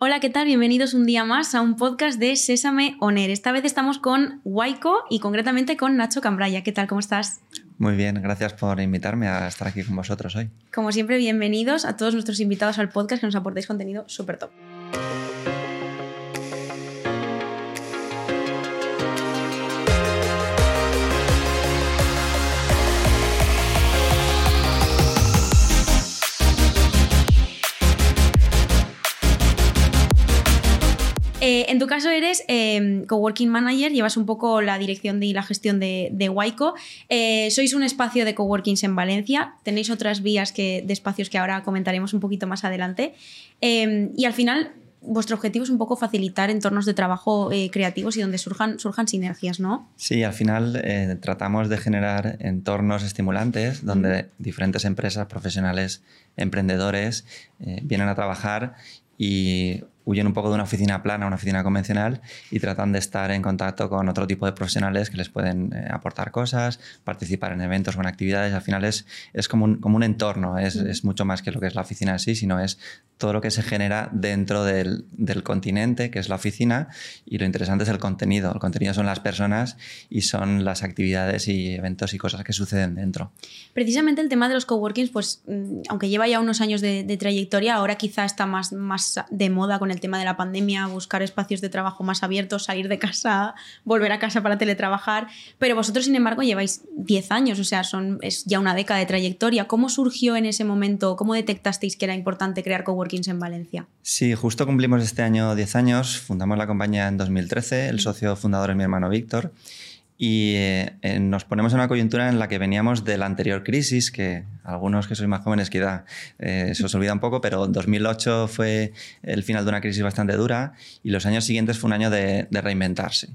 Hola, ¿qué tal? Bienvenidos un día más a un podcast de Sésame Oner. Esta vez estamos con Waiko y concretamente con Nacho Cambraya. ¿Qué tal? ¿Cómo estás? Muy bien, gracias por invitarme a estar aquí con vosotros hoy. Como siempre, bienvenidos a todos nuestros invitados al podcast que nos aportéis contenido súper top. Eh, en tu caso eres eh, coworking manager, llevas un poco la dirección y la gestión de, de Waiko. Eh, sois un espacio de coworkings en Valencia, tenéis otras vías que, de espacios que ahora comentaremos un poquito más adelante. y al final, vuestro objetivo es un poco facilitar entornos de trabajo creativos y donde surjan, surjan sinergias, ¿no? Sí, al final tratamos de generar entornos estimulantes donde diferentes empresas, profesionales, emprendedores vienen a trabajar y huyen un poco de una oficina plana, una oficina convencional y tratan de estar en contacto con otro tipo de profesionales que les pueden eh, aportar cosas, participar en eventos o en actividades. Al final es, es como, un, como un entorno, es, es, mucho más que lo que es la oficina en sí, sino es todo lo que se genera dentro del, del, continente, que es la oficina, y lo interesante es el contenido. El contenido son las personas y son las actividades y eventos y cosas que suceden dentro. Precisamente el tema de los coworkings, pues mm, aunque lleva ya unos años de, de trayectoria, ahora quizá está más, más de moda con el tema de la pandemia, buscar espacios de trabajo más abiertos, salir de casa, volver a casa para teletrabajar. Pero vosotros, sin embargo, lleváis 10 años, o sea, son, es ya una década de trayectoria. ¿Cómo surgió en ese momento? ¿Cómo detectasteis que era importante crear coworkings en Valencia? Sí, justo cumplimos este año 10 años. Fundamos la compañía en 2013. El socio fundador es mi hermano Víctor y eh, nos ponemos en una coyuntura en la que veníamos de la anterior crisis, que algunos que sois más jóvenes quizá eh, se os olvida un poco, pero 2008 fue el final de una crisis bastante dura y los años siguientes fue un año de, reinventarse.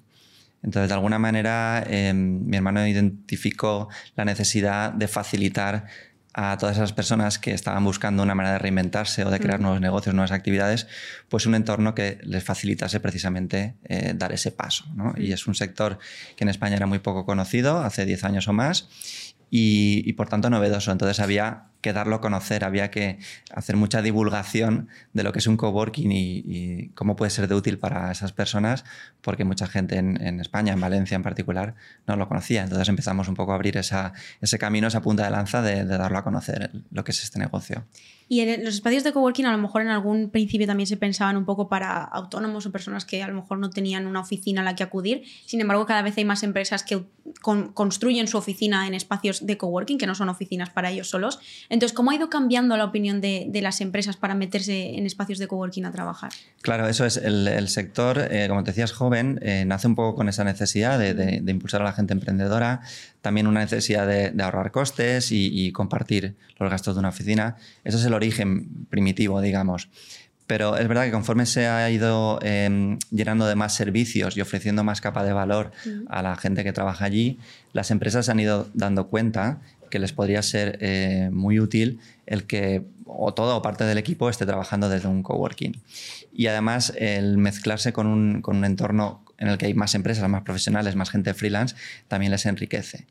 Entonces, de alguna manera, em, mi hermano identificó la necesidad de facilitar a todas esas personas que estaban buscando una manera de reinventarse o de crear nuevos negocios, nuevas actividades, pues un entorno que les facilitase precisamente eh, dar ese paso. Y es un sector que en España era muy poco conocido, hace 10 años o más, y, y por tanto novedoso. Entonces había que darlo a conocer, había que hacer mucha divulgación de lo que es un coworking y, y cómo puede ser de útil para esas personas, porque mucha gente en, España, en Valencia en particular, no lo conocía. Entonces empezamos un poco a abrir ese camino, esa punta de lanza de, darlo a conocer, lo que es este negocio. Y los espacios de coworking a lo mejor en algún principio también se pensaban un poco para autónomos o personas que a lo mejor no tenían una oficina a la que acudir. Sin embargo, cada vez hay más empresas que construyen su oficina en espacios de coworking, que no son oficinas para ellos solos. Entonces, ¿cómo ha ido cambiando la opinión de, de las empresas para meterse en espacios de coworking a trabajar? Claro, eso es. El, el sector, eh, como te decías, joven, eh, nace un poco con esa necesidad de, de, de, impulsar a la gente emprendedora, también una necesidad de, ahorrar costes y, y, compartir los gastos de una oficina. Ese es el origen primitivo, digamos. Pero es verdad que conforme se ha ido eh, llenando de más servicios y ofreciendo más capa de valor a la gente que trabaja allí, las empresas han ido dando cuenta que les podría ser eh, muy útil el que o todo o parte del equipo esté trabajando desde un coworking. Y además el mezclarse con un, con un entorno en el que hay más empresas, más profesionales, más gente freelance, también les enriquece.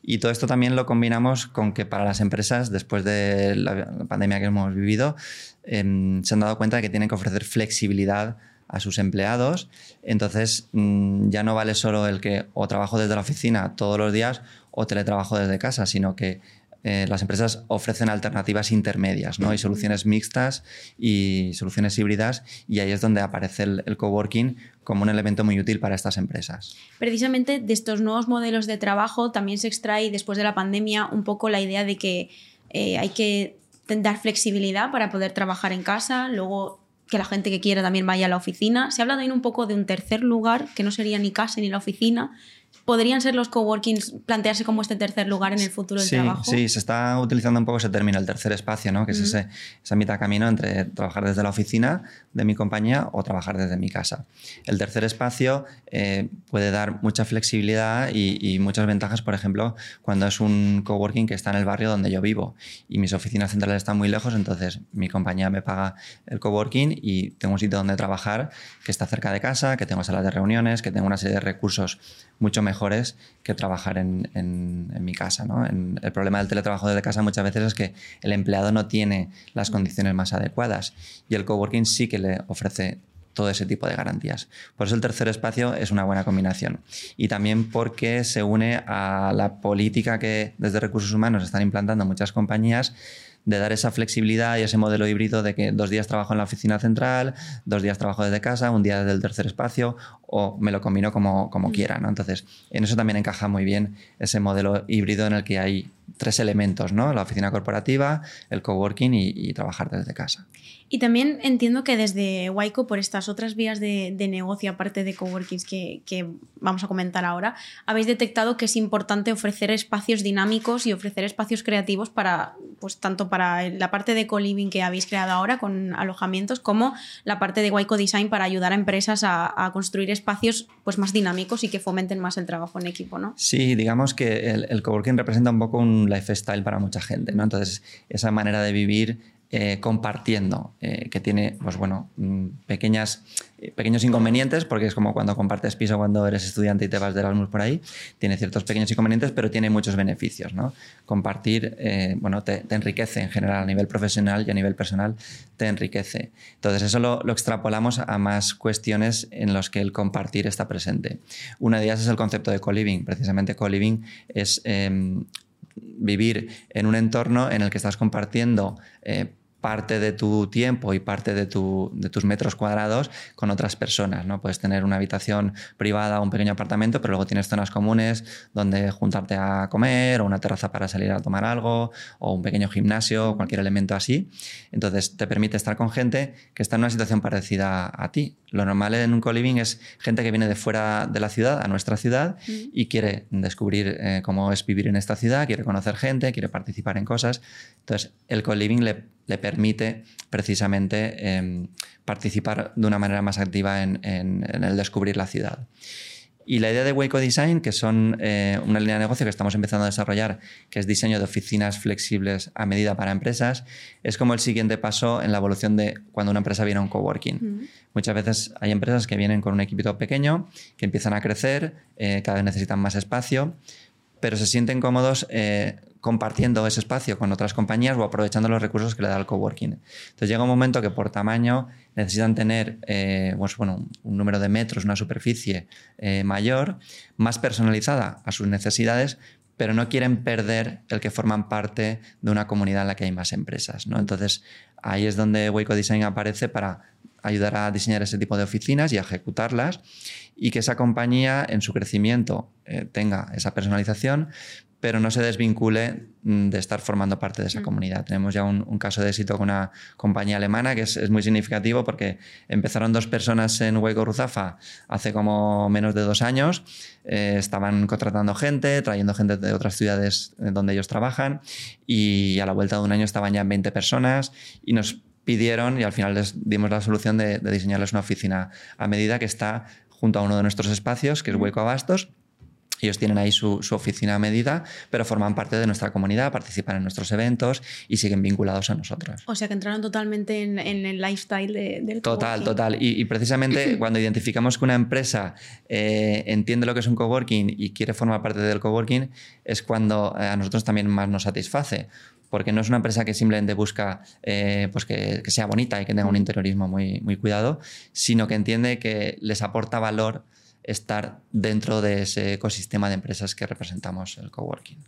Y todo esto también lo combinamos con que para las empresas, después de la pandemia que hemos vivido, eh, se han dado cuenta de que tienen que ofrecer flexibilidad a sus empleados. Entonces mmm, ya no vale solo el que o trabajo desde la oficina todos los días o teletrabajo desde casa, sino que eh, las empresas ofrecen alternativas intermedias ¿no? y soluciones mixtas y soluciones híbridas y ahí es donde aparece el, el, coworking como un elemento muy útil para estas empresas. Precisamente de estos nuevos modelos de trabajo también se extrae después de la pandemia un poco la idea de que eh, hay que dar flexibilidad para poder trabajar en casa, luego que la gente que quiera también vaya a la oficina. Se habla también un poco de un tercer lugar, que no sería ni casa ni la oficina, ¿Podrían ser los coworkings plantearse como este tercer lugar en el futuro del sí, trabajo? Sí, se está utilizando un poco ese término, el tercer espacio, ¿no? que uh -huh. es ese, esa mitad camino entre trabajar desde la oficina de mi compañía o trabajar desde mi casa. El tercer espacio eh, puede dar mucha flexibilidad y, y, muchas ventajas, por ejemplo, cuando es un coworking que está en el barrio donde yo vivo y mis oficinas centrales están muy lejos, entonces mi compañía me paga el coworking y tengo un sitio donde trabajar que está cerca de casa, que tengo salas de reuniones, que tengo una serie de recursos mucho mejores que trabajar en, en, mi casa. ¿no? el problema del teletrabajo desde casa muchas veces es que el empleado no tiene las condiciones más adecuadas y el coworking sí que le ofrece todo ese tipo de garantías. Por eso el tercer espacio es una buena combinación. Y también porque se une a la política que desde recursos humanos están implantando muchas compañías de dar esa flexibilidad y ese modelo híbrido de que dos días trabajo en la oficina central, dos días trabajo desde casa, un día desde el tercer espacio o me lo combino como, como quiera. ¿no? Entonces, en eso también encaja muy bien ese modelo híbrido en el que hay tres elementos, ¿no? la oficina corporativa, el coworking y, y trabajar desde casa. Y también entiendo que desde Waiko, por estas otras vías de, negocio, aparte de coworkings que, que, vamos a comentar ahora, habéis detectado que es importante ofrecer espacios dinámicos y ofrecer espacios creativos para, pues tanto para la parte de co-living que habéis creado ahora con alojamientos, como la parte de Waiko Design para ayudar a empresas a, construir espacios pues, más dinámicos y que fomenten más el trabajo en equipo, ¿no? Sí, digamos que el, el coworking representa un poco un lifestyle para mucha gente, ¿no? Entonces, esa manera de vivir eh, compartiendo, eh, que tiene, pues bueno, mm, pequeñas, eh, pequeños inconvenientes, porque es como cuando compartes piso cuando eres estudiante y te vas de Erasmus por ahí, tiene ciertos pequeños inconvenientes, pero tiene muchos beneficios, ¿no? Compartir, bueno, te, enriquece en general a nivel profesional y a nivel personal te enriquece. Entonces eso lo, lo extrapolamos a más cuestiones en las que el compartir está presente. Una de ellas es el concepto de co-living. Precisamente co-living es em, vivir en un entorno en el que estás compartiendo eh, parte de tu tiempo y parte de, tus metros cuadrados con otras personas. ¿no? Puedes tener una habitación privada o un pequeño apartamento, pero luego tienes zonas comunes donde juntarte a comer o una terraza para salir a tomar algo o un pequeño gimnasio o cualquier elemento así. Entonces te permite estar con gente que está en una situación parecida a ti. Lo normal en un co-living es gente que viene de fuera de la ciudad, a nuestra ciudad, y quiere descubrir eh, cómo es vivir en esta ciudad, quiere conocer gente, quiere participar en cosas. Entonces el co-living le le permite precisamente em, participar de una manera más activa en, el descubrir la ciudad. Y la idea de Waco Design, que son eh, una línea de negocio que estamos empezando a desarrollar, que es diseño de oficinas flexibles a medida para empresas, es como el siguiente paso en la evolución de cuando una empresa viene a un coworking. Muchas veces hay empresas que vienen con un equipito pequeño, que empiezan a crecer, eh, cada vez necesitan más espacio, pero se sienten cómodos eh, compartiendo ese espacio con otras compañías o aprovechando los recursos que le da el coworking. Entonces llega un momento que por tamaño necesitan tener eh, pues, bueno, un número de metros, una superficie eh, mayor, más personalizada a sus necesidades, pero no quieren perder el que forman parte de una comunidad en la que hay más empresas. ¿no? Entonces ahí es donde Waco Design aparece para ayudar a diseñar ese tipo de oficinas y a ejecutarlas y que esa compañía en su crecimiento eh, tenga esa personalización, pero no se desvincule mm, de estar formando parte de esa mm. comunidad. Tenemos ya un, caso de éxito con una compañía alemana que es, muy significativo porque empezaron dos personas en Hueco Ruzafa hace como menos de dos años, eh, estaban contratando gente, trayendo gente de otras ciudades donde ellos trabajan y a la vuelta de un año estaban ya 20 personas y nos pidieron y al final les dimos la solución de, de diseñarles una oficina a medida que está junto a uno de nuestros espacios, que es mm. Hueco Abastos, ellos tienen ahí su, oficina a medida, pero forman parte de nuestra comunidad, participan en nuestros eventos y siguen vinculados a nosotros. O sea que entraron totalmente en, el lifestyle del Total, total. Y, precisamente cuando identificamos que una empresa eh, entiende lo que es un coworking y quiere formar parte del coworking, es cuando eh, a nosotros también más nos satisface. Porque no es una empresa que simplemente busca eh, pues que, que, sea bonita y que tenga un interiorismo muy, muy cuidado, sino que entiende que les aporta valor estar dentro de ese ecosistema de empresas que representamos el coworking.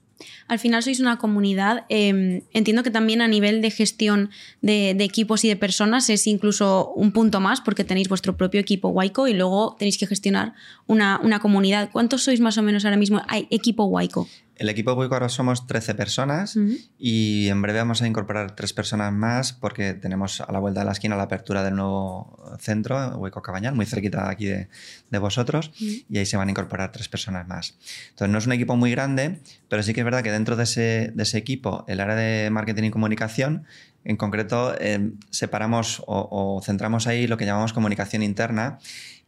Al final sois una comunidad. Em, entiendo que también a nivel de gestión de, equipos y de personas es incluso un punto más porque tenéis vuestro propio equipo Waiko y luego tenéis que gestionar una, una comunidad. ¿Cuántos sois más o menos ahora mismo? Hay equipo Waiko. El equipo Wico ahora somos 13 personas y en breve vamos a incorporar tres personas más porque tenemos a la vuelta de la esquina la apertura del nuevo centro, Hueco Cabañal, muy cerquita de aquí de, vosotros, y ahí se van a incorporar tres personas más. Entonces no es un equipo muy grande, pero sí que es verdad que dentro de ese, equipo, el área de marketing y comunicación, en concreto, eh, separamos o, centramos ahí lo que llamamos comunicación interna,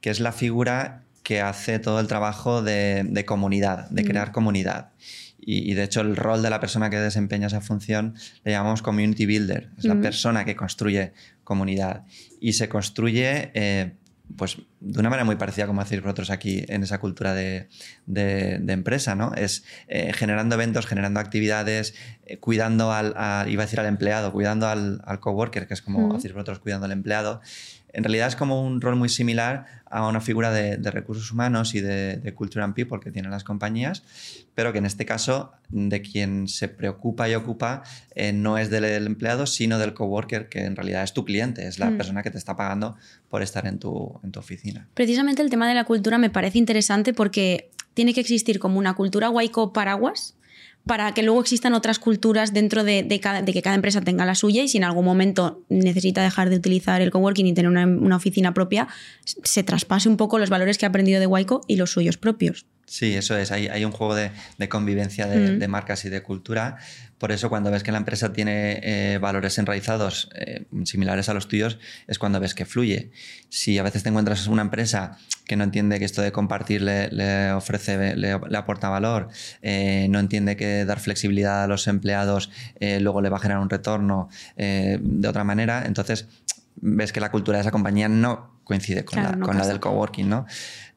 que es la figura que hace todo el trabajo de, comunidad, de crear comunidad. Y, de hecho el rol de la persona que desempeña esa función le llamamos community builder, es la persona que construye comunidad. Y se construye, eh, pues de una manera muy parecida como hacéis vosotros aquí en esa cultura de, empresa, ¿no? Es eh, generando eventos, generando actividades, eh, cuidando al, iba a decir al empleado, cuidando al, al coworker, que es como hacéis vosotros cuidando al empleado en realidad es como un rol muy similar a una figura de, recursos humanos y de, de, culture and people que tienen las compañías, pero que en este caso de quien se preocupa y ocupa eh, no es del, empleado, sino del coworker, que en realidad es tu cliente, es la mm. persona que te está pagando por estar en tu, en tu oficina. Precisamente el tema de la cultura me parece interesante porque tiene que existir como una cultura Waiko paraguas para que luego existan otras culturas dentro de, que cada empresa tenga la suya y si en algún momento necesita dejar de utilizar el coworking y tener una, oficina propia, se traspase un poco los valores que ha aprendido de Waiko y los suyos propios. Sí, eso es. Hay, un juego de, convivencia mm. de, marcas y de cultura. Por eso cuando ves que la empresa tiene eh, valores enraizados eh, similares a los tuyos, es cuando ves que fluye. Si a veces te encuentras una empresa que no entiende que esto de compartir le, ofrece, le, aporta valor, eh, no entiende que dar flexibilidad a los empleados luego le va a generar un retorno de otra manera, entonces ves que la cultura de esa compañía no coincide con, la, con la, del coworking, ¿no?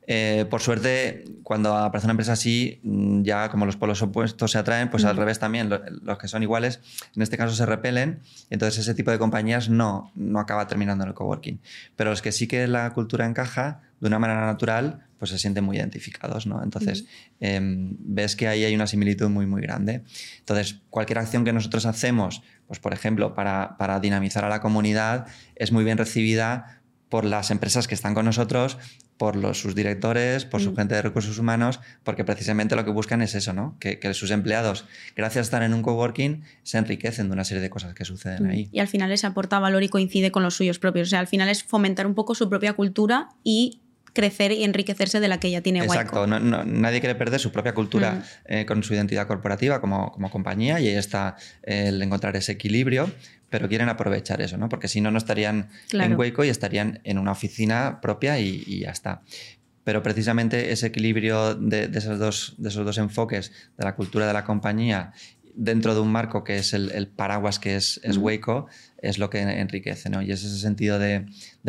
Eh, por suerte, cuando aparece una empresa así, mm, ya como los polos opuestos se atraen, pues al revés también, los que son iguales, en este caso se repelen, entonces ese tipo de compañías no, no acaba terminando en el coworking. Pero los que sí que la cultura encaja de una manera natural, pues se sienten muy identificados, ¿no? Entonces, em, ves que ahí hay una similitud muy, muy grande. Entonces, cualquier acción que nosotros hacemos, pues por ejemplo, para, para dinamizar a la comunidad, es muy bien recibida por las empresas que están con nosotros por los, sus directores, por su mm. gente de recursos humanos, porque precisamente lo que buscan es eso, ¿no? Que, sus empleados, gracias a estar en un coworking, se enriquecen de una serie de cosas que suceden mm. ahí. Y al final les aporta valor y coincide con los suyos propios. O sea, al final es fomentar un poco su propia cultura y crecer y enriquecerse de la que ya tiene Exacto, nadie quiere perder su propia cultura mm. eh, con su identidad corporativa como, como compañía y ahí está el encontrar ese equilibrio pero quieren aprovechar eso, ¿no? Porque si no, no estarían en Waco y estarían en una oficina propia y, ya está. Pero precisamente ese equilibrio de, esos dos, de esos dos enfoques, de la cultura de la compañía dentro de un marco que es el, paraguas que es, es Waco, es lo que enriquece, ¿no? Y es ese sentido de,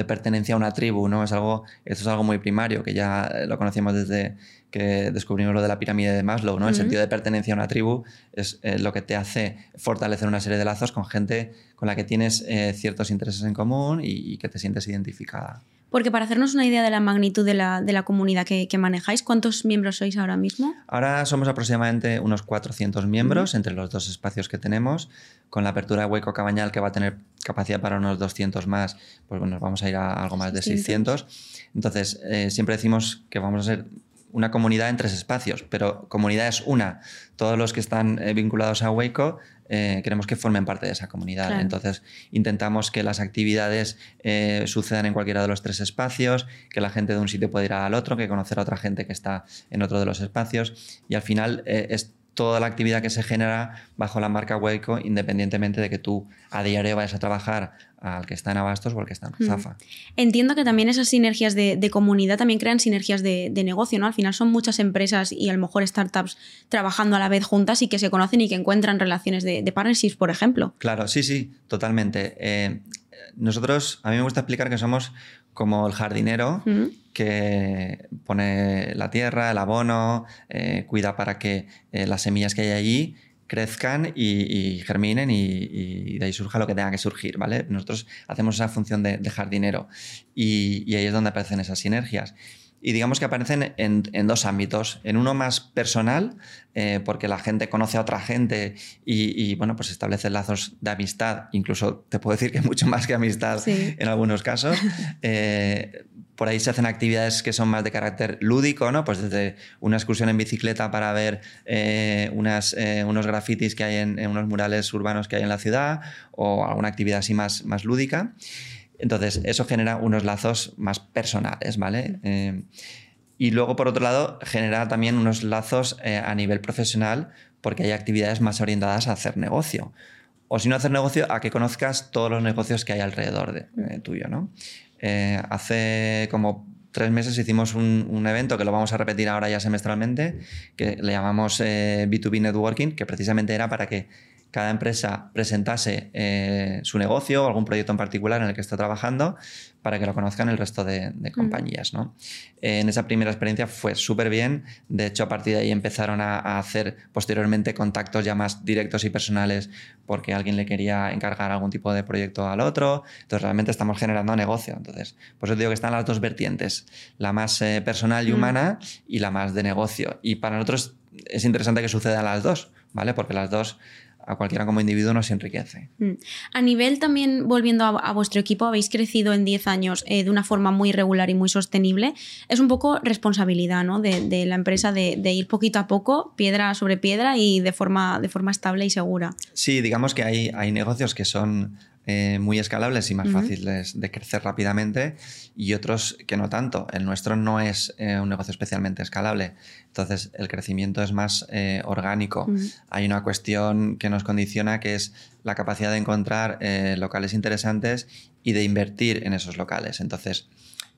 pertenencia a una tribu, ¿no? Es algo, esto es algo muy primario, que ya lo conocíamos desde que descubrimos lo de la pirámide de Maslow, ¿no? El sentido de pertenencia a una tribu es eh, lo que te hace fortalecer una serie de lazos con gente con la que tienes eh, ciertos intereses en común y que te sientes identificada. Porque para hacernos una idea de la magnitud de la, de la comunidad que, manejáis, ¿cuántos miembros sois ahora mismo? Ahora somos aproximadamente unos 400 miembros entre los dos espacios que tenemos. Con la apertura de Hueco Cabañal, que va a tener capacidad para unos 200 más, pues bueno, vamos a ir a algo más de 600. Entonces, eh, siempre decimos que vamos a ser una comunidad en tres espacios, pero comunidad es una. Todos los que están eh, vinculados a Waco eh, queremos que formen parte de esa comunidad. Entonces, intentamos que las actividades eh, sucedan en cualquiera de los tres espacios, que la gente de un sitio pueda ir al otro, que conocer a otra gente que está en otro de los espacios. Y al final es toda la actividad que se genera bajo la marca Waco, independientemente de que tú a diario vayas a trabajar al que está en Abastos o al que está en Zafa. Entiendo que también esas sinergias de, comunidad también crean sinergias de, negocio, ¿no? Al final son muchas empresas y a lo mejor startups trabajando a la vez juntas y que se conocen y que encuentran relaciones de, partnerships, por ejemplo. Claro, sí, sí, totalmente. Eh, nosotros, a mí me gusta explicar que somos como el jardinero que pone la tierra, el abono, eh, cuida para que eh, las semillas que hay allí crezcan y, germinen y, de ahí surja lo que tenga que surgir, ¿vale? Nosotros hacemos esa función de, jardinero y, ahí es donde aparecen esas sinergias. Y digamos que aparecen en, dos ámbitos. En uno más personal, eh, porque la gente conoce a otra gente y, bueno, pues establece lazos de amistad, incluso te puedo decir que mucho más que amistad en algunos casos. por ahí se hacen actividades que son más de carácter lúdico, ¿no? Pues desde una excursión en bicicleta para ver eh, unas, eh, unos grafitis que hay en, unos murales urbanos que hay en la ciudad o alguna actividad así más, más lúdica. Entonces, eso genera unos lazos más personales, ¿vale? Eh, y luego, por otro lado, genera también unos lazos a nivel profesional porque hay actividades más orientadas a hacer negocio. O si no hacer negocio, a que conozcas todos los negocios que hay alrededor de, tuyo, ¿no? Eh, hace como tres meses hicimos un, evento que lo vamos a repetir ahora ya semestralmente, que le llamamos B2B eh, Networking, que precisamente era para que cada empresa presentase eh, su negocio o algún proyecto en particular en el que está trabajando para que lo conozcan el resto de, compañías. ¿no? en esa primera experiencia fue súper bien. De hecho, a partir de ahí empezaron a, hacer posteriormente contactos ya más directos y personales porque alguien le quería encargar algún tipo de proyecto al otro. Entonces, realmente estamos generando negocio. Entonces, por eso digo que están las dos vertientes, la más eh, personal y humana y la más de negocio. Y para nosotros es interesante que sucedan las dos, ¿vale? Porque las dos a cualquiera como individuo nos enriquece. Mm. A nivel también, volviendo a, vuestro equipo, habéis crecido en 10 años eh, de una forma muy regular y muy sostenible. Es un poco responsabilidad ¿no? de, la empresa de, ir poquito a poco, piedra sobre piedra y de forma, de forma estable y segura. Sí, digamos que hay, hay negocios que son eh, muy escalables y más fáciles de crecer rápidamente y otros que no tanto. El nuestro no es eh, un negocio especialmente escalable, entonces el crecimiento es más eh, orgánico. Hay una cuestión que nos condiciona que es la capacidad de encontrar locales interesantes y de invertir en esos locales. Entonces,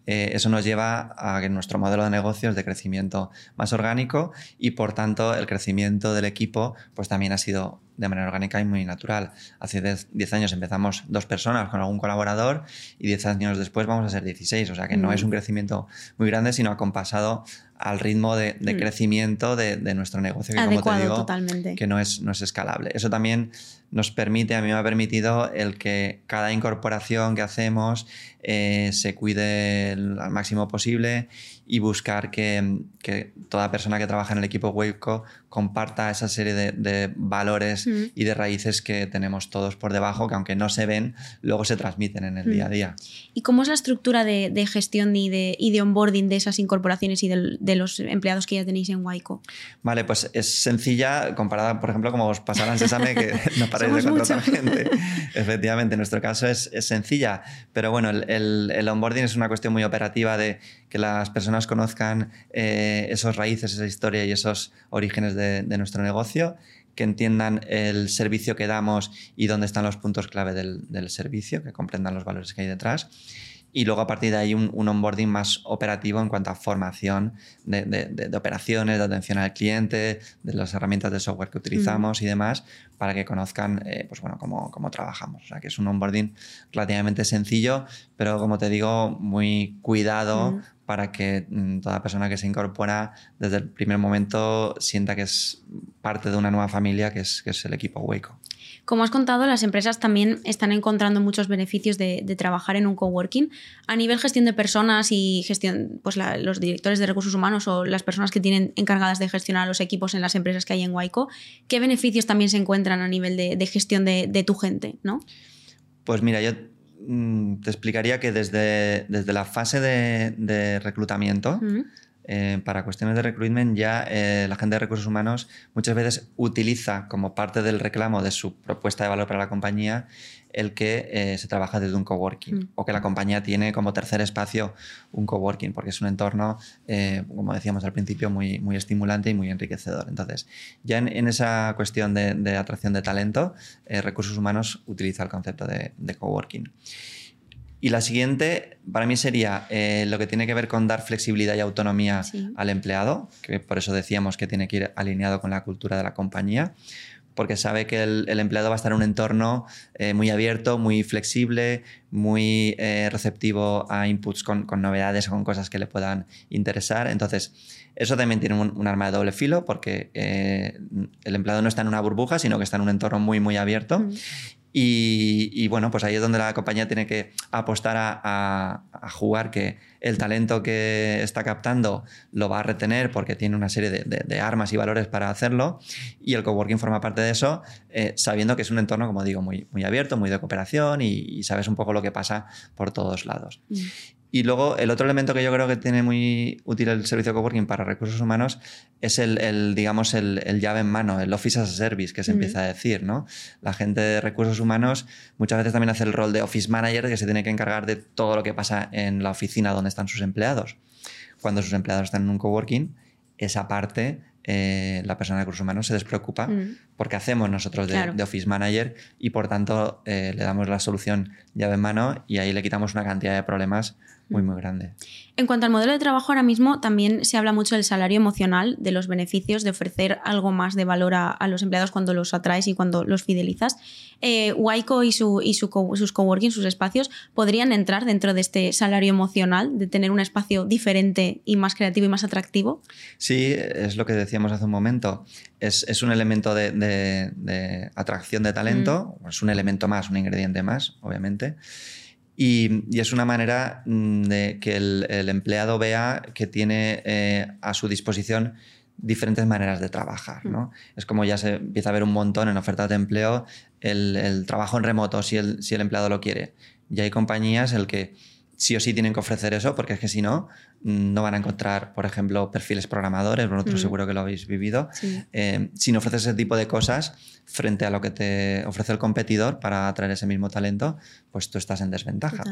eso nos lleva a que nuestro modelo de negocio es de crecimiento más orgánico y por tanto el crecimiento del equipo pues también ha sido de manera orgánica y muy natural. Hace 10 años empezamos dos personas con algún colaborador y 10 años después vamos a ser 16, o sea que no es un crecimiento muy grande, sino acompasado al ritmo de, mm. crecimiento de, nuestro negocio, que como te digo, que no es, no es escalable. Eso también nos permite, a mí me ha permitido el que cada incorporación que hacemos eh, se cuide al máximo posible y buscar que, que, toda persona que trabaja en el equipo Waveco comparta esa serie de, valores y de raíces que tenemos todos por debajo, que aunque no se ven, luego se transmiten en el día a día. ¿Y cómo es la estructura de, gestión y de, y de, onboarding de esas incorporaciones y de, los empleados que ya tenéis en Waiko? Vale, pues es sencilla comparada, por ejemplo, como os pasará en Sesame, que no paráis de contratar gente. Efectivamente, en nuestro caso es, es sencilla, pero bueno, el, el, onboarding es una cuestión muy operativa de que las personas conozcan eh, esos raíces, esa historia y esos orígenes de, nuestro negocio, que entiendan el servicio que damos y dónde están los puntos clave del, servicio, que comprendan los valores que hay detrás. Y luego a partir de ahí un, onboarding más operativo en cuanto a formación de, operaciones, de atención al cliente, de las herramientas de software que utilizamos y demás, para que conozcan eh, pues bueno, cómo, cómo, trabajamos. O sea que es un onboarding relativamente sencillo, pero como te digo, muy cuidado para que mm, toda persona que se incorpora desde el primer momento sienta que es parte de una nueva familia que es, que es el equipo Waco. Como has contado, las empresas también están encontrando muchos beneficios de, trabajar en un coworking. A nivel gestión de personas y gestión, pues los directores de recursos humanos o las personas que tienen encargadas de gestionar los equipos en las empresas que hay en Waiko, ¿qué beneficios también se encuentran a nivel de, gestión de, tu gente? ¿no? Pues mira, yo Mm, te explicaría que desde, desde la fase de, reclutamiento, eh, para cuestiones de recruitment, ya eh, la gente de recursos humanos muchas veces utiliza como parte del reclamo de su propuesta de valor para la compañía el que eh, se trabaja desde un coworking mm. o que la compañía tiene como tercer espacio un coworking, porque es un entorno, como decíamos al principio, muy, muy estimulante y muy enriquecedor. Entonces, ya en, esa cuestión de, atracción de talento, recursos humanos utiliza el concepto de, de coworking. Y la siguiente, para mí, sería eh, lo que tiene que ver con dar flexibilidad y autonomía al empleado, que por eso decíamos que tiene que ir alineado con la cultura de la compañía, porque sabe que el, empleado va a estar en un entorno eh, muy abierto, muy flexible, muy eh, receptivo a inputs con, novedades con cosas que le puedan interesar. Entonces, eso también tiene un, arma de doble filo, porque el empleado no está en una burbuja, sino que está en un entorno muy, muy abierto. Mm. Y, bueno, pues ahí es donde la compañía tiene que apostar a, jugar que el talento que está captando lo va a retener porque tiene una serie de, armas y valores para hacerlo. Y el coworking forma parte de eso, eh, sabiendo que es un entorno, como digo, muy, abierto, muy de cooperación y, sabes un poco lo que pasa por todos lados. Mm. Y luego el otro elemento que yo creo que tiene muy útil el servicio de coworking para recursos humanos es el, digamos, el, llave en mano, el office as a service que se empieza a decir, ¿no? La gente de recursos humanos muchas veces también hace el rol de office manager que se tiene que encargar de todo lo que pasa en la oficina donde están sus empleados. Cuando sus empleados están en un coworking, esa parte eh, la persona de recursos humanos se despreocupa porque hacemos nosotros de, office manager y por tanto eh, le damos la solución llave en mano y ahí le quitamos una cantidad de problemas muy, muy grande. En cuanto al modelo de trabajo, ahora mismo también se habla mucho del salario emocional, de los beneficios, de ofrecer algo más de valor a, los empleados cuando los atraes y cuando los fidelizas. Eh, Waiko y, su, y su sus coworking, sus espacios, podrían entrar dentro de este salario emocional, de tener un espacio diferente y más creativo y más atractivo. Sí, es lo que decíamos hace un momento. Es, un elemento de, atracción de talento, mm. es un elemento más, un ingrediente más, obviamente. Y, es una manera mm, de que el, empleado vea que tiene eh, a su disposición diferentes maneras de trabajar. ¿no? Es como ya se empieza a ver un montón en ofertas de empleo el, trabajo en remoto, si el, si el empleado lo quiere. Y hay compañías el que sí o sí tienen que ofrecer eso, porque es que si no, no van a encontrar, por ejemplo, perfiles programadores, vosotros mm. seguro que lo habéis vivido. Eh, si no ofreces ese tipo de cosas frente a lo que te ofrece el competidor para atraer ese mismo talento, pues tú estás en desventaja.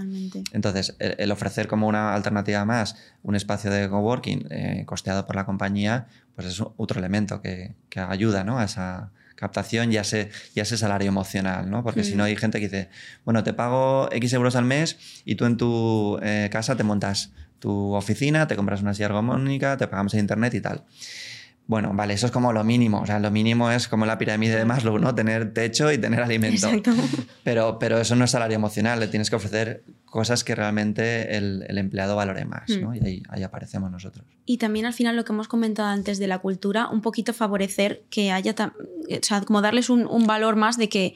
Entonces, el, ofrecer como una alternativa más un espacio de coworking eh, costeado por la compañía, pues es otro elemento que, que ayuda ¿no? a esa captación y a ese, ese salario emocional, ¿no? Porque si no hay gente que dice, bueno, te pago X euros al mes y tú en tu eh, casa te montas tu oficina, te compras una silla ergonómica, te pagamos el internet y tal. Bueno, vale, eso es como lo mínimo. O sea, lo mínimo es como la pirámide de Maslow, ¿no? Tener techo y tener alimento. Pero, pero eso no es salario emocional. Le tienes que ofrecer cosas que realmente el, empleado valore más, ¿no? Hmm. Y ahí, aparecemos nosotros. Y también al final lo que hemos comentado antes de la cultura, un poquito favorecer que haya, o sea, como darles un, un valor más de que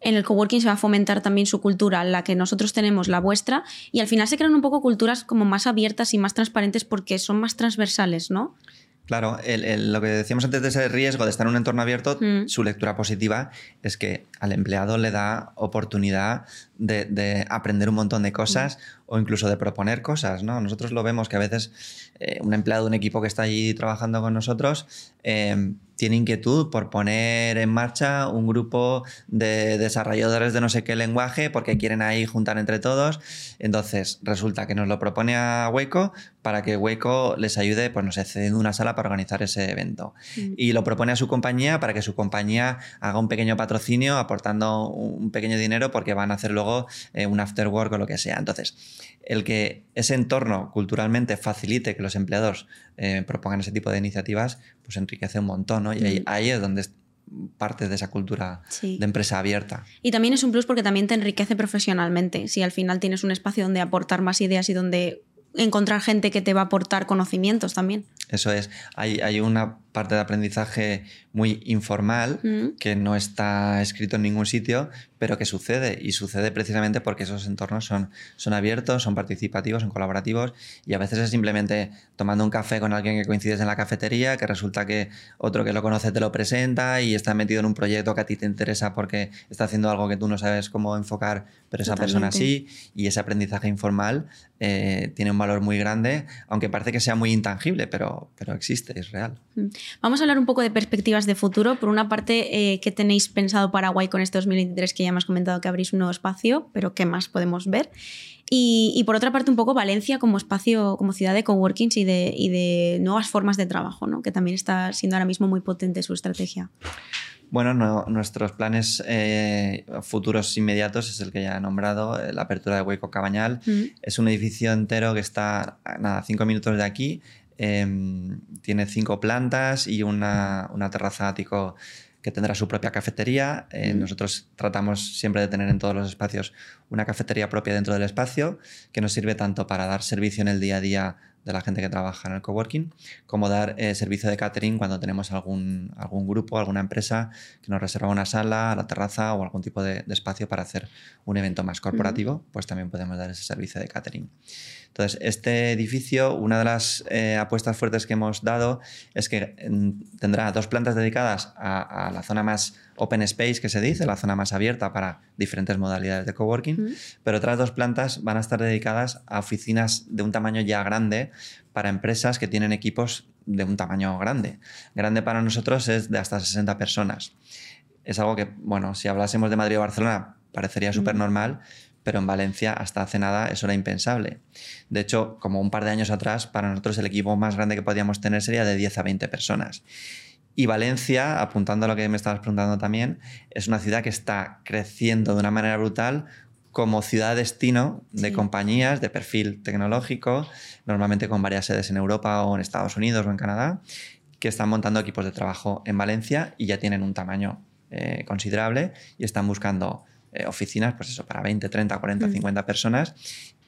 en el coworking se va a fomentar también su cultura, la que nosotros tenemos, la vuestra, y al final se crean un poco culturas como más abiertas y más transparentes porque son más transversales, ¿no? Claro, lo que decíamos antes de ese riesgo de estar en un entorno abierto, mm. su lectura positiva es que al empleado le da oportunidad de, aprender un montón de cosas mm. o incluso de proponer cosas. ¿no? Nosotros lo vemos que a veces eh, un empleado de un equipo que está allí trabajando con nosotros eh, tiene inquietud por poner en marcha un grupo de desarrolladores de no sé qué lenguaje porque quieren ahí juntar entre todos. Entonces resulta que nos lo propone a Waco para que Waco les ayude, pues no sé, cediendo una sala para organizar ese evento. Mm. Y lo propone a su compañía para que su compañía haga un pequeño patrocinio aportando un pequeño dinero porque van a hacer luego eh, un after work o lo que sea. Entonces, el que ese entorno culturalmente facilite que los empleados eh, propongan ese tipo de iniciativas, pues enriquece un montón, ¿no? Y ahí, mm. es donde parte de esa cultura de empresa abierta. Y también es un plus porque también te enriquece profesionalmente. Si al final tienes un espacio donde aportar más ideas y donde encontrar gente que te va a aportar conocimientos también. Eso es. Hay, hay una parte de aprendizaje muy informal mm. que no está escrito en ningún sitio, pero que sucede y sucede precisamente porque esos entornos son, son abiertos, son participativos, son colaborativos y a veces es simplemente tomando un café con alguien que coincides en la cafetería, que resulta que otro que lo conoce te lo presenta y está metido en un proyecto que a ti te interesa porque está haciendo algo que tú no sabes cómo enfocar, pero esa persona sí y ese aprendizaje informal eh, tiene un valor muy grande, aunque parece que sea muy intangible, pero, pero existe, es real. Mm. Vamos a hablar un poco de perspectivas de futuro. Por una parte, eh, ¿qué tenéis pensado para Guay con este 2023 que ya me has comentado que abrís un nuevo espacio, pero qué más podemos ver? Y, por otra parte, un poco Valencia como espacio, como ciudad de coworkings y de, y de nuevas formas de trabajo, ¿no? que también está siendo ahora mismo muy potente su estrategia. Bueno, nuestros planes eh, futuros inmediatos es el que ya he nombrado, eh, la apertura de Hueco Cabañal. Es un edificio entero que está a cinco minutos de aquí Em, tiene cinco plantas y una, terraza ático que tendrá su propia cafetería. Eh, nosotros tratamos siempre de tener en todos los espacios una cafetería propia dentro del espacio que nos sirve tanto para dar servicio en el día a día de la gente que trabaja en el coworking, como dar eh, servicio de catering cuando tenemos algún, algún grupo, alguna empresa que nos reserva una sala, la terraza o algún tipo de, espacio para hacer un evento más corporativo, pues también podemos dar ese servicio de catering. Entonces, este edificio, una de las eh, apuestas fuertes que hemos dado es que mm, tendrá dos plantas dedicadas a, la zona más open space que se dice, la zona más abierta para diferentes modalidades de coworking, pero otras dos plantas van a estar dedicadas a oficinas de un tamaño ya grande para empresas que tienen equipos de un tamaño grande. Grande para nosotros es de hasta 60 personas. Es algo que, bueno, si hablásemos de Madrid o Barcelona, parecería súper normal, pero en Valencia hasta hace nada eso era impensable. De hecho, como un par de años atrás, para nosotros el equipo más grande que podíamos tener sería de 10 a 20 personas. Y Valencia, apuntando a lo que me estabas preguntando también, es una ciudad que está creciendo de una manera brutal como ciudad destino de Sí. compañías de perfil tecnológico, normalmente con varias sedes en Europa o en Estados Unidos o en Canadá, que están montando equipos de trabajo en Valencia y ya tienen un tamaño eh, considerable y están buscando eh, oficinas, pues eso, para 20, 30, 40, Mm. 50 personas.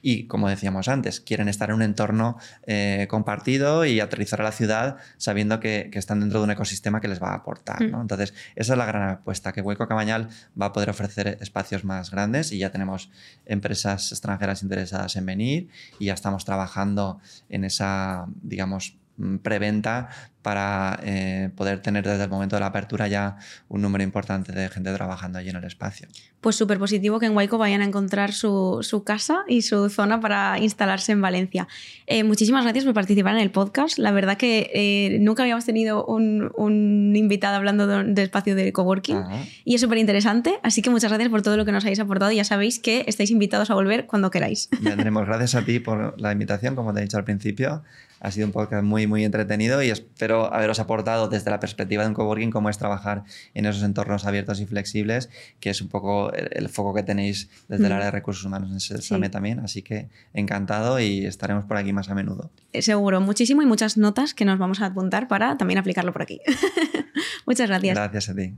Y como decíamos antes, quieren estar en un entorno eh, compartido y aterrizar a la ciudad sabiendo que, que están dentro de un ecosistema que les va a aportar. ¿no? Mm. Entonces, esa es la gran apuesta, que Hueco Cabañal va a poder ofrecer espacios más grandes y ya tenemos empresas extranjeras interesadas en venir y ya estamos trabajando en esa, digamos, mm, preventa para eh, poder tener desde el momento de la apertura ya un número importante de gente trabajando allí en el espacio. Pues súper positivo que en Waiko vayan a encontrar su, su casa y su zona para instalarse en Valencia. Eh, muchísimas gracias por participar en el podcast. La verdad que eh, nunca habíamos tenido un, un invitado hablando de, de espacio de coworking Ajá. y es súper interesante. Así que muchas gracias por todo lo que nos habéis aportado. Ya sabéis que estáis invitados a volver cuando queráis. Vendremos. Gracias a ti por la invitación, como te he dicho al principio. Ha sido un podcast muy, muy entretenido y espero haberos aportado desde la perspectiva de un coworking cómo es trabajar en esos entornos abiertos y flexibles, que es un poco el, el foco que tenéis desde el Mm. área de recursos humanos en ese Sí. también. Así que encantado y estaremos por aquí más a menudo. Eh, Seguro, muchísimo y muchas notas que nos vamos a apuntar para también aplicarlo por aquí. muchas gracias. Gracias a ti.